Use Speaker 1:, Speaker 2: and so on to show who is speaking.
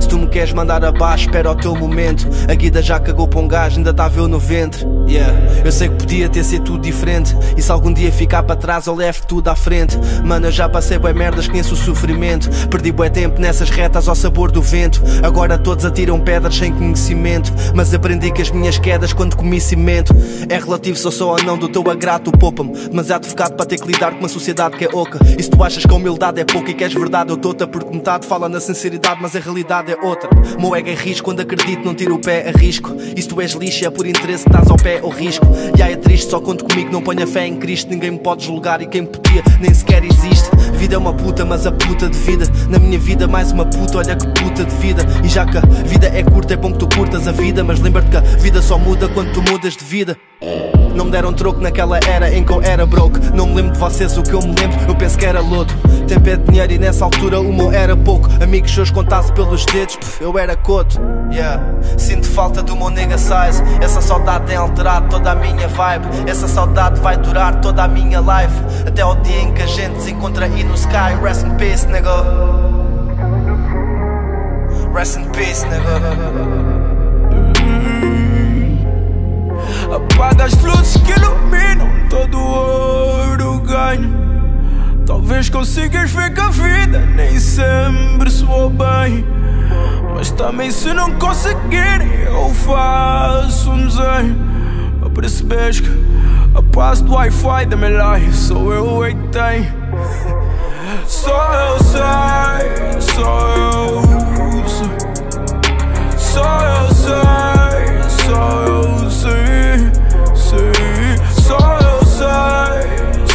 Speaker 1: Se tu me queres mandar abaixo, espera o teu momento. A guida já cagou para um gajo, ainda está eu no ventre. Yeah, eu sei que podia ter sido tudo diferente. E se algum dia ficar para trás, eu levo tudo à frente. Mano, eu já passei bué merdas, conheço o sofrimento. Perdi bué tempo nessas retas ao sabor do vento. Agora todos atiram pedras sem conhecimento. Mas aprendi que as minhas quedas quando comi cimento. É relativo eu sou ou não do teu agrato, poupa-me. Demasiado focado para ter que lidar com uma sociedade que é oca. E se tu achas que a humildade é pouca e queres verdade, eu dou-te porque metade fala na sinceridade, mas a realidade é outra. Meu ego é risco, quando acredito não tiro o pé a risco. E se tu és lixo é por interesse que estás ao pé ou risco. E aí é triste, só conto comigo, não ponha fé em Cristo. Ninguém me pode julgar e quem podia nem sequer existe. Vida é uma puta, mas a puta de vida. Na minha vida, mais uma puta, olha que puta de vida. E já que a vida é curta, é bom que tu curtas a vida. Mas lembra-te que a vida só muda quando tu mudas de vida. Não me deram troco naquela era em que eu era broke. Não me lembro de vocês, o que eu me lembro, eu penso que era lodo. Tempo é dinheiro e nessa altura o meu era pouco. Amigos seus contasse pelos dedos, eu era coto. Yeah. Sinto falta do meu nigga size. Essa saudade tem alterado toda a minha vibe. Essa saudade vai durar toda a minha life. Até o dia em que a gente se encontra aí no sky. Rest in peace, nigga. Rest in peace, nigga.
Speaker 2: Ver que a vida nem sempre soou bem. Mas também se não conseguirem, eu faço um desenho. Para perceberes que a paz do Wi-Fi da minha life sou eu que tenho. Só